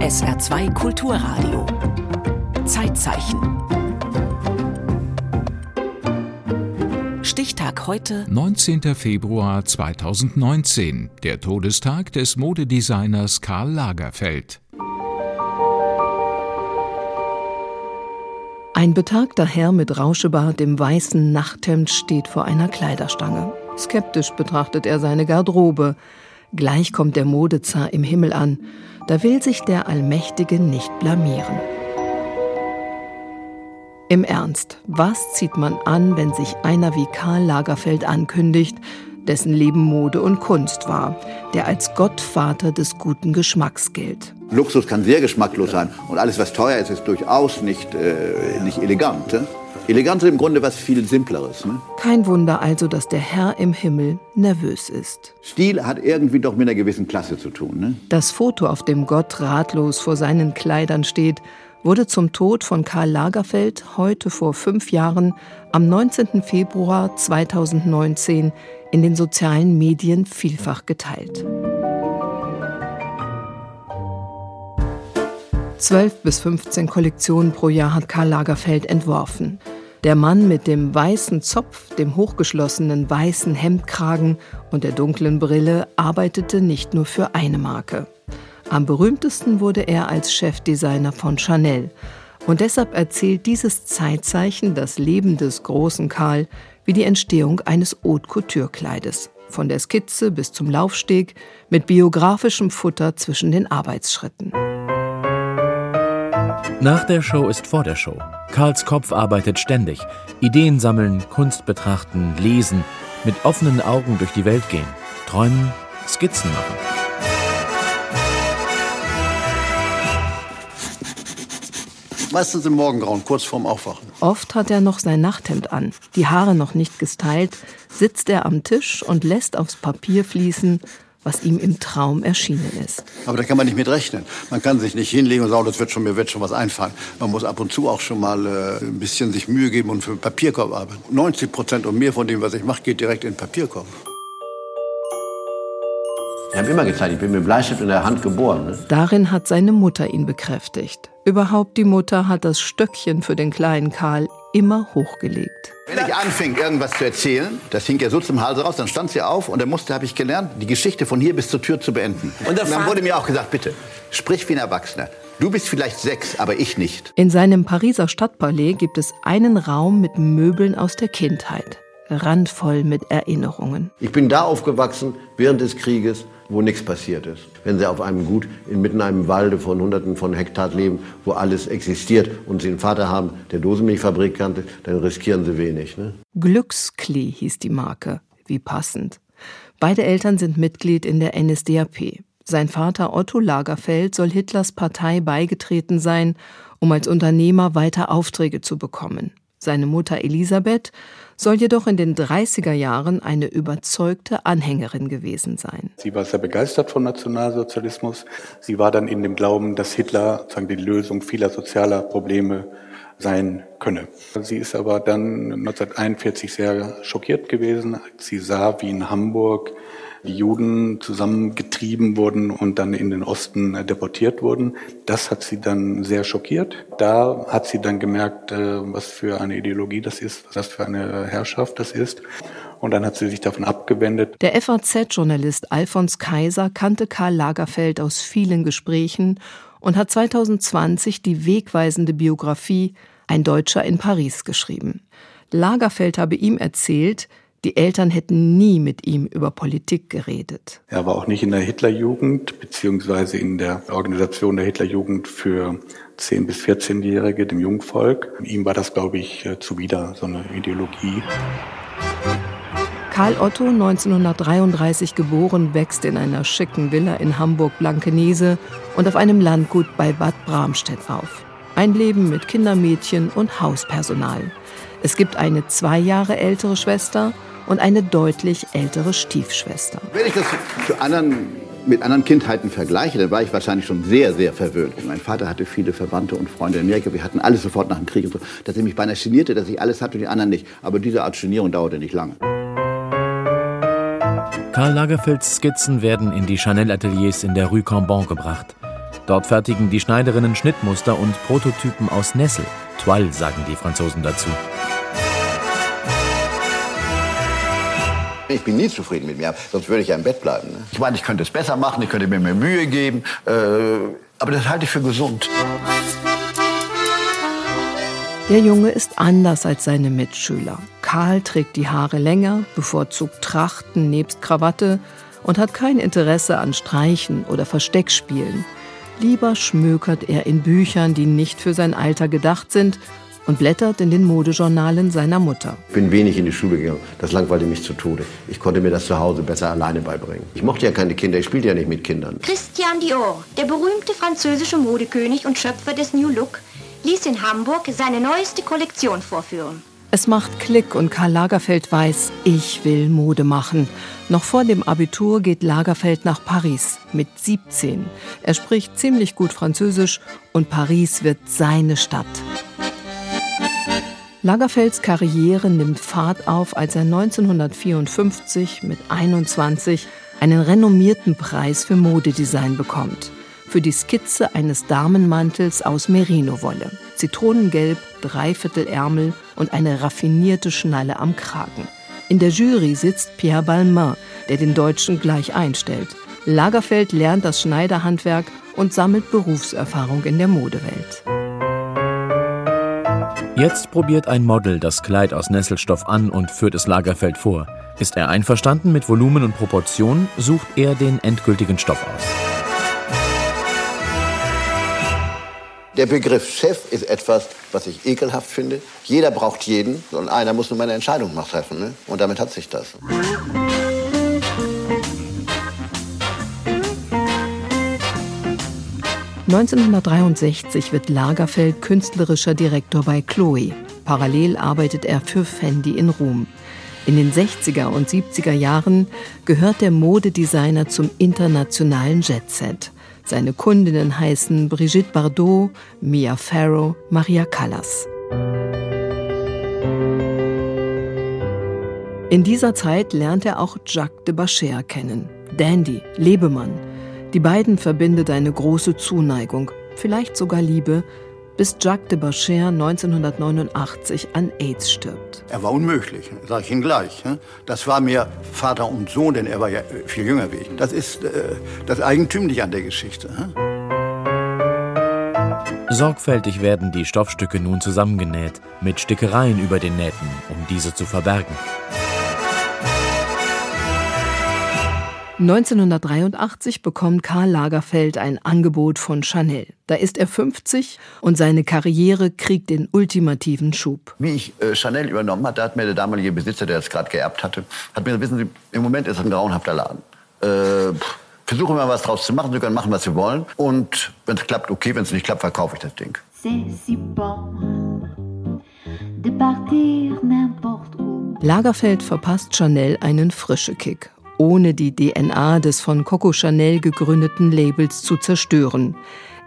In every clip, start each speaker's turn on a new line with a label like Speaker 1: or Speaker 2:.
Speaker 1: SR2 Kulturradio. Zeitzeichen. Stichtag heute.
Speaker 2: 19. Februar 2019, der Todestag des Modedesigners Karl Lagerfeld.
Speaker 3: Ein betagter Herr mit Rauschebart im weißen Nachthemd steht vor einer Kleiderstange. Skeptisch betrachtet er seine Garderobe. Gleich kommt der Modezar im Himmel an. Da will sich der Allmächtige nicht blamieren. Im Ernst, was zieht man an, wenn sich einer wie Karl Lagerfeld ankündigt, dessen Leben Mode und Kunst war, der als Gottvater des guten Geschmacks gilt?
Speaker 4: Luxus kann sehr geschmacklos sein und alles, was teuer ist, ist durchaus nicht, äh, nicht elegant. Ne? Elegant ist im Grunde was viel Simpleres. Ne?
Speaker 3: Kein Wunder also, dass der Herr im Himmel nervös ist.
Speaker 4: Stil hat irgendwie doch mit einer gewissen Klasse zu tun. Ne?
Speaker 3: Das Foto, auf dem Gott ratlos vor seinen Kleidern steht, wurde zum Tod von Karl Lagerfeld heute vor fünf Jahren am 19. Februar 2019 in den sozialen Medien vielfach geteilt. 12 bis 15 Kollektionen pro Jahr hat Karl Lagerfeld entworfen. Der Mann mit dem weißen Zopf, dem hochgeschlossenen weißen Hemdkragen und der dunklen Brille arbeitete nicht nur für eine Marke. Am berühmtesten wurde er als Chefdesigner von Chanel. Und deshalb erzählt dieses Zeitzeichen das Leben des großen Karl wie die Entstehung eines Haute Couture-Kleides. Von der Skizze bis zum Laufsteg mit biografischem Futter zwischen den Arbeitsschritten.
Speaker 5: Nach der Show ist vor der Show. Karls Kopf arbeitet ständig. Ideen sammeln, Kunst betrachten, lesen, mit offenen Augen durch die Welt gehen, träumen, Skizzen machen.
Speaker 6: Meistens im Morgengrauen, kurz vorm Aufwachen.
Speaker 3: Oft hat er noch sein Nachthemd an, die Haare noch nicht gestylt, sitzt er am Tisch und lässt aufs Papier fließen, was ihm im Traum erschienen ist.
Speaker 6: Aber da kann man nicht mit rechnen. Man kann sich nicht hinlegen und sagen, das wird schon, mir wird schon was einfallen. Man muss ab und zu auch schon mal äh, ein bisschen sich Mühe geben und für den Papierkorb arbeiten. 90 Prozent und mehr von dem, was ich mache, geht direkt in den Papierkorb.
Speaker 7: Ich habe immer gezeigt, ich bin mit Bleistift in der Hand geboren. Ne?
Speaker 3: Darin hat seine Mutter ihn bekräftigt. Überhaupt die Mutter hat das Stöckchen für den kleinen Karl immer hochgelegt.
Speaker 4: Wenn ich anfing, irgendwas zu erzählen, das hing ja so zum Hals raus, dann stand sie auf und dann musste, habe ich gelernt, die Geschichte von hier bis zur Tür zu beenden. Und dann wurde mir auch gesagt, bitte, sprich wie ein Erwachsener. Du bist vielleicht sechs, aber ich nicht.
Speaker 3: In seinem Pariser Stadtpalais gibt es einen Raum mit Möbeln aus der Kindheit, randvoll mit Erinnerungen.
Speaker 7: Ich bin da aufgewachsen, während des Krieges, wo nichts passiert ist. Wenn Sie auf einem Gut inmitten einem Walde von Hunderten von Hektar leben, wo alles existiert und Sie einen Vater haben, der Dosenmilchfabrik kannte, dann riskieren Sie wenig. Ne?
Speaker 3: Glücksklee hieß die Marke. Wie passend. Beide Eltern sind Mitglied in der NSDAP. Sein Vater Otto Lagerfeld soll Hitlers Partei beigetreten sein, um als Unternehmer weiter Aufträge zu bekommen. Seine Mutter Elisabeth soll jedoch in den 30er Jahren eine überzeugte Anhängerin gewesen sein.
Speaker 8: Sie war sehr begeistert von Nationalsozialismus. Sie war dann in dem Glauben, dass Hitler sozusagen die Lösung vieler sozialer Probleme sein könne. Sie ist aber dann 1941 sehr schockiert gewesen, als sie sah, wie in Hamburg die Juden zusammengetrieben wurden und dann in den Osten deportiert wurden. Das hat sie dann sehr schockiert. Da hat sie dann gemerkt, äh, was für eine Ideologie das ist, was für eine Herrschaft das ist. Und dann hat sie sich davon abgewendet.
Speaker 3: Der FAZ-Journalist Alfons Kaiser kannte Karl Lagerfeld aus vielen Gesprächen und hat 2020 die wegweisende Biografie Ein Deutscher in Paris geschrieben. Lagerfeld habe ihm erzählt, die Eltern hätten nie mit ihm über Politik geredet.
Speaker 8: Er war auch nicht in der Hitlerjugend beziehungsweise in der Organisation der Hitlerjugend für 10- bis 14-Jährige, dem Jungvolk. Ihm war das, glaube ich, äh, zuwider, so eine Ideologie.
Speaker 3: Karl Otto, 1933 geboren, wächst in einer schicken Villa in Hamburg-Blankenese und auf einem Landgut bei Bad Bramstedt auf. Ein Leben mit Kindermädchen und Hauspersonal. Es gibt eine zwei Jahre ältere Schwester und eine deutlich ältere Stiefschwester.
Speaker 4: Wenn ich das zu anderen, mit anderen Kindheiten vergleiche, dann war ich wahrscheinlich schon sehr, sehr verwöhnt. Mein Vater hatte viele Verwandte und Freunde in Amerika. Wir hatten alles sofort nach dem Krieg und so. Dass er mich beinahe genierte, dass ich alles hatte und die anderen nicht. Aber diese Art Genierung dauerte nicht lange.
Speaker 5: Karl Lagerfelds Skizzen werden in die Chanel-Ateliers in der Rue Cambon gebracht. Dort fertigen die Schneiderinnen Schnittmuster und Prototypen aus Nessel. Toile sagen die Franzosen dazu.
Speaker 4: Ich bin nie zufrieden mit mir, sonst würde ich ja im Bett bleiben. Ne? Ich meine, ich könnte es besser machen, ich könnte mir mehr Mühe geben, äh, aber das halte ich für gesund.
Speaker 3: Der Junge ist anders als seine Mitschüler. Karl trägt die Haare länger, bevorzugt Trachten nebst Krawatte und hat kein Interesse an Streichen oder Versteckspielen. Lieber schmökert er in Büchern, die nicht für sein Alter gedacht sind und blättert in den Modejournalen seiner Mutter.
Speaker 7: Ich bin wenig in die Schule gegangen. Das langweilte mich zu Tode. Ich konnte mir das zu Hause besser alleine beibringen. Ich mochte ja keine Kinder, ich spielte ja nicht mit Kindern.
Speaker 9: Christian Dior, der berühmte französische Modekönig und Schöpfer des New Look, ließ in Hamburg seine neueste Kollektion vorführen.
Speaker 3: Es macht Klick und Karl Lagerfeld weiß, ich will Mode machen. Noch vor dem Abitur geht Lagerfeld nach Paris mit 17. Er spricht ziemlich gut Französisch und Paris wird seine Stadt. Lagerfelds Karriere nimmt Fahrt auf, als er 1954 mit 21 einen renommierten Preis für Modedesign bekommt. Für die Skizze eines Damenmantels aus Merino-Wolle. Zitronengelb, Dreiviertelärmel und eine raffinierte Schnalle am Kragen. In der Jury sitzt Pierre Balmain, der den Deutschen gleich einstellt. Lagerfeld lernt das Schneiderhandwerk und sammelt Berufserfahrung in der Modewelt.
Speaker 5: Jetzt probiert ein Model das Kleid aus Nesselstoff an und führt es Lagerfeld vor. Ist er einverstanden mit Volumen und Proportion, sucht er den endgültigen Stoff aus.
Speaker 4: Der Begriff Chef ist etwas, was ich ekelhaft finde. Jeder braucht jeden und einer muss nur meine Entscheidung mal treffen. Ne? Und damit hat sich das.
Speaker 3: 1963 wird Lagerfeld künstlerischer Direktor bei Chloe. Parallel arbeitet er für Fendi in Rom. In den 60er und 70er Jahren gehört der Modedesigner zum internationalen Jetset. Seine Kundinnen heißen Brigitte Bardot, Mia Farrow, Maria Callas. In dieser Zeit lernt er auch Jacques de Bacher kennen. Dandy, Lebemann, die beiden verbindet eine große Zuneigung, vielleicht sogar Liebe, bis Jacques de Bacher 1989 an AIDS stirbt.
Speaker 6: Er war unmöglich, sage ich Ihnen gleich. Das war mir Vater und Sohn, denn er war ja viel jünger wie ich. Das ist äh, das Eigentümliche an der Geschichte.
Speaker 5: Sorgfältig werden die Stoffstücke nun zusammengenäht, mit Stickereien über den Nähten, um diese zu verbergen.
Speaker 3: 1983 bekommt Karl Lagerfeld ein Angebot von Chanel. Da ist er 50 und seine Karriere kriegt den ultimativen Schub.
Speaker 4: Wie ich äh, Chanel übernommen hatte, hat mir der damalige Besitzer, der das gerade geerbt hatte, hat mir gesagt, wissen Sie, im Moment ist es ein grauenhafter Laden. Äh, versuchen wir mal was draus zu machen, Sie können machen, was Sie wollen. Und wenn es klappt, okay, wenn es nicht klappt, verkaufe ich das Ding.
Speaker 3: Lagerfeld verpasst Chanel einen frische Kick ohne die DNA des von Coco Chanel gegründeten Labels zu zerstören.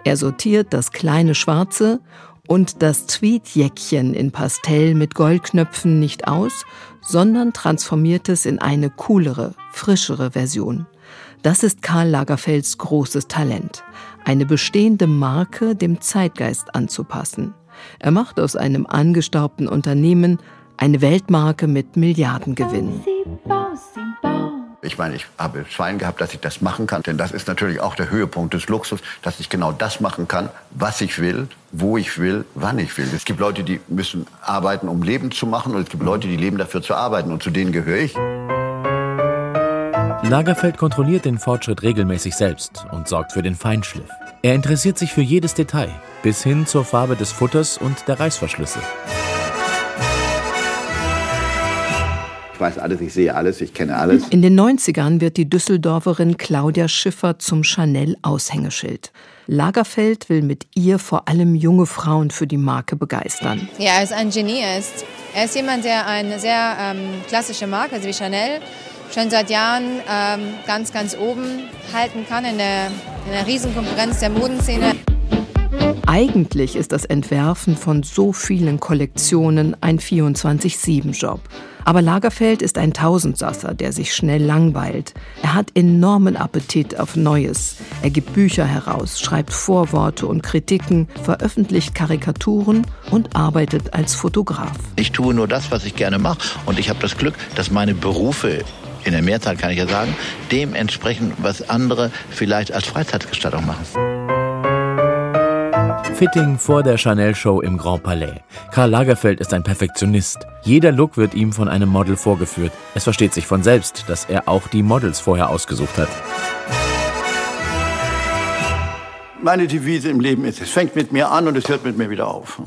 Speaker 3: Er sortiert das kleine Schwarze und das Tweedjäckchen in Pastell mit Goldknöpfen nicht aus, sondern transformiert es in eine coolere, frischere Version. Das ist Karl Lagerfelds großes Talent, eine bestehende Marke dem Zeitgeist anzupassen. Er macht aus einem angestaubten Unternehmen eine Weltmarke mit Milliardengewinn.
Speaker 4: Ich meine, ich habe Schwein gehabt, dass ich das machen kann. Denn das ist natürlich auch der Höhepunkt des Luxus, dass ich genau das machen kann, was ich will, wo ich will, wann ich will. Es gibt Leute, die müssen arbeiten, um Leben zu machen. Und es gibt Leute, die leben dafür zu arbeiten. Und zu denen gehöre ich.
Speaker 5: Lagerfeld kontrolliert den Fortschritt regelmäßig selbst und sorgt für den Feinschliff. Er interessiert sich für jedes Detail, bis hin zur Farbe des Futters und der Reißverschlüsse.
Speaker 4: Ich weiß alles, ich sehe alles, ich kenne alles.
Speaker 3: In den 90ern wird die Düsseldorferin Claudia Schiffer zum Chanel-Aushängeschild. Lagerfeld will mit ihr vor allem junge Frauen für die Marke begeistern.
Speaker 10: Ja, er ist ein Genie. Er ist, er ist jemand, der eine sehr ähm, klassische Marke, also wie Chanel, schon seit Jahren ähm, ganz, ganz oben halten kann in der, in der Riesenkonkurrenz der Modenszene.
Speaker 3: Eigentlich ist das Entwerfen von so vielen Kollektionen ein 24-7-Job. Aber Lagerfeld ist ein Tausendsasser, der sich schnell langweilt. Er hat enormen Appetit auf Neues. Er gibt Bücher heraus, schreibt Vorworte und Kritiken, veröffentlicht Karikaturen und arbeitet als Fotograf.
Speaker 4: Ich tue nur das, was ich gerne mache. Und ich habe das Glück, dass meine Berufe in der Mehrzahl kann ich ja sagen, dementsprechend, was andere vielleicht als Freizeitgestaltung machen.
Speaker 5: Fitting vor der Chanel-Show im Grand Palais. Karl Lagerfeld ist ein Perfektionist. Jeder Look wird ihm von einem Model vorgeführt. Es versteht sich von selbst, dass er auch die Models vorher ausgesucht hat.
Speaker 6: Meine Devise im Leben ist, es fängt mit mir an und es hört mit mir wieder auf.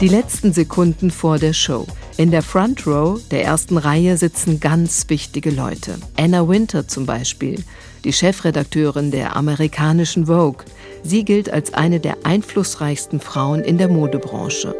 Speaker 3: Die letzten Sekunden vor der Show. In der Front Row der ersten Reihe sitzen ganz wichtige Leute. Anna Winter zum Beispiel, die Chefredakteurin der amerikanischen Vogue. Sie gilt als eine der einflussreichsten Frauen in der Modebranche.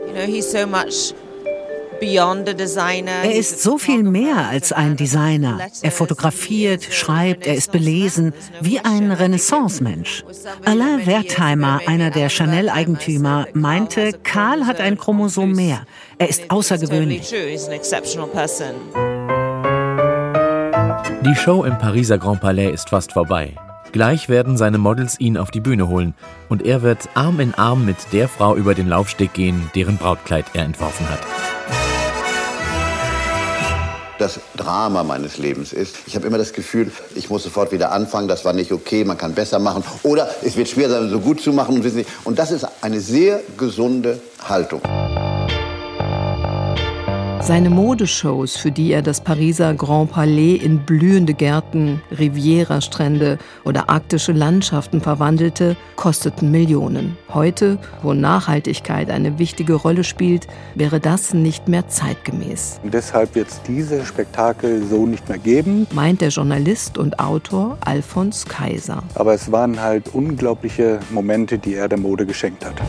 Speaker 11: Er ist so viel mehr als ein Designer. Er fotografiert, schreibt, er ist belesen, wie ein Renaissance-Mensch. Alain Wertheimer, einer der Chanel-Eigentümer, meinte, Karl hat ein Chromosom mehr. Er ist außergewöhnlich.
Speaker 5: Die Show im Pariser Grand Palais ist fast vorbei. Gleich werden seine Models ihn auf die Bühne holen und er wird Arm in Arm mit der Frau über den Laufsteg gehen, deren Brautkleid er entworfen hat.
Speaker 4: Das Drama meines Lebens ist, ich habe immer das Gefühl, ich muss sofort wieder anfangen, das war nicht okay, man kann besser machen oder es wird schwer sein, so gut zu machen. Und das ist eine sehr gesunde Haltung.
Speaker 3: Seine Modeshows, für die er das Pariser Grand Palais in blühende Gärten, Riviera-Strände oder arktische Landschaften verwandelte, kosteten Millionen. Heute, wo Nachhaltigkeit eine wichtige Rolle spielt, wäre das nicht mehr zeitgemäß.
Speaker 8: Und deshalb wird es diese Spektakel so nicht mehr geben.
Speaker 3: Meint der Journalist und Autor Alfons Kaiser.
Speaker 8: Aber es waren halt unglaubliche Momente, die er der Mode geschenkt hat.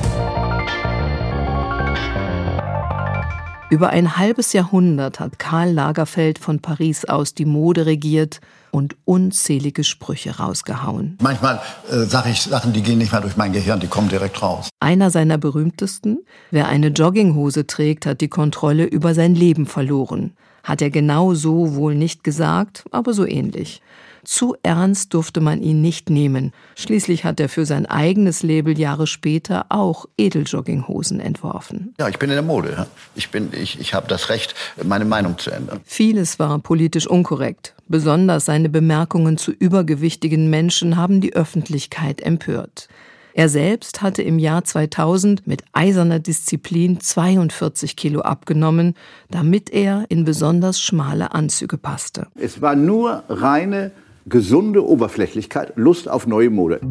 Speaker 3: Über ein halbes Jahrhundert hat Karl Lagerfeld von Paris aus die Mode regiert und unzählige Sprüche rausgehauen.
Speaker 6: Manchmal äh, sage ich Sachen, die gehen nicht mehr durch mein Gehirn, die kommen direkt raus.
Speaker 3: Einer seiner berühmtesten, wer eine Jogginghose trägt, hat die Kontrolle über sein Leben verloren. Hat er genau so wohl nicht gesagt, aber so ähnlich. Zu ernst durfte man ihn nicht nehmen. Schließlich hat er für sein eigenes Label Jahre später auch Edeljogginghhosen entworfen.
Speaker 4: Ja, ich bin in der Mode. Ich, ich, ich habe das Recht, meine Meinung zu ändern.
Speaker 3: Vieles war politisch unkorrekt. Besonders seine Bemerkungen zu übergewichtigen Menschen haben die Öffentlichkeit empört. Er selbst hatte im Jahr 2000 mit eiserner Disziplin 42 Kilo abgenommen, damit er in besonders schmale Anzüge passte.
Speaker 4: Es war nur reine gesunde Oberflächlichkeit, Lust auf neue Mode.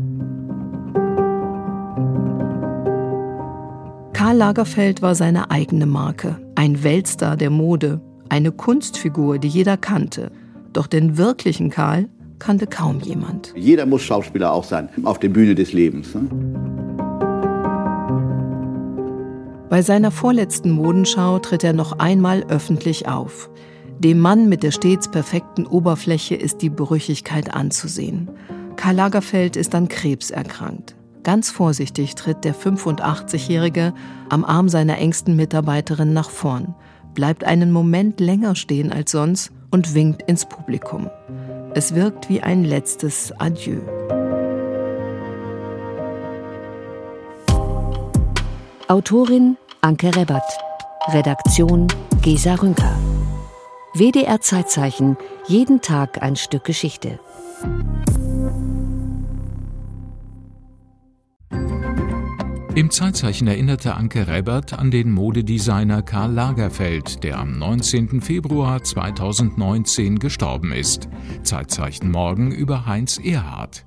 Speaker 3: Karl Lagerfeld war seine eigene Marke, ein Weltstar der Mode, eine Kunstfigur, die jeder kannte. Doch den wirklichen Karl kannte kaum jemand.
Speaker 4: Jeder muss Schauspieler auch sein, auf der Bühne des Lebens. Ne?
Speaker 3: Bei seiner vorletzten Modenschau tritt er noch einmal öffentlich auf. Dem Mann mit der stets perfekten Oberfläche ist die Brüchigkeit anzusehen. Karl Lagerfeld ist an Krebs erkrankt. Ganz vorsichtig tritt der 85-Jährige am Arm seiner engsten Mitarbeiterin nach vorn, bleibt einen Moment länger stehen als sonst und winkt ins Publikum. Es wirkt wie ein letztes Adieu.
Speaker 1: Autorin Anke Rebbert. Redaktion Gesa Rünker. WDR Zeitzeichen, jeden Tag ein Stück Geschichte.
Speaker 2: Im Zeitzeichen erinnerte Anke Rebbert an den Modedesigner Karl Lagerfeld, der am 19. Februar 2019 gestorben ist. Zeitzeichen morgen über Heinz Erhardt.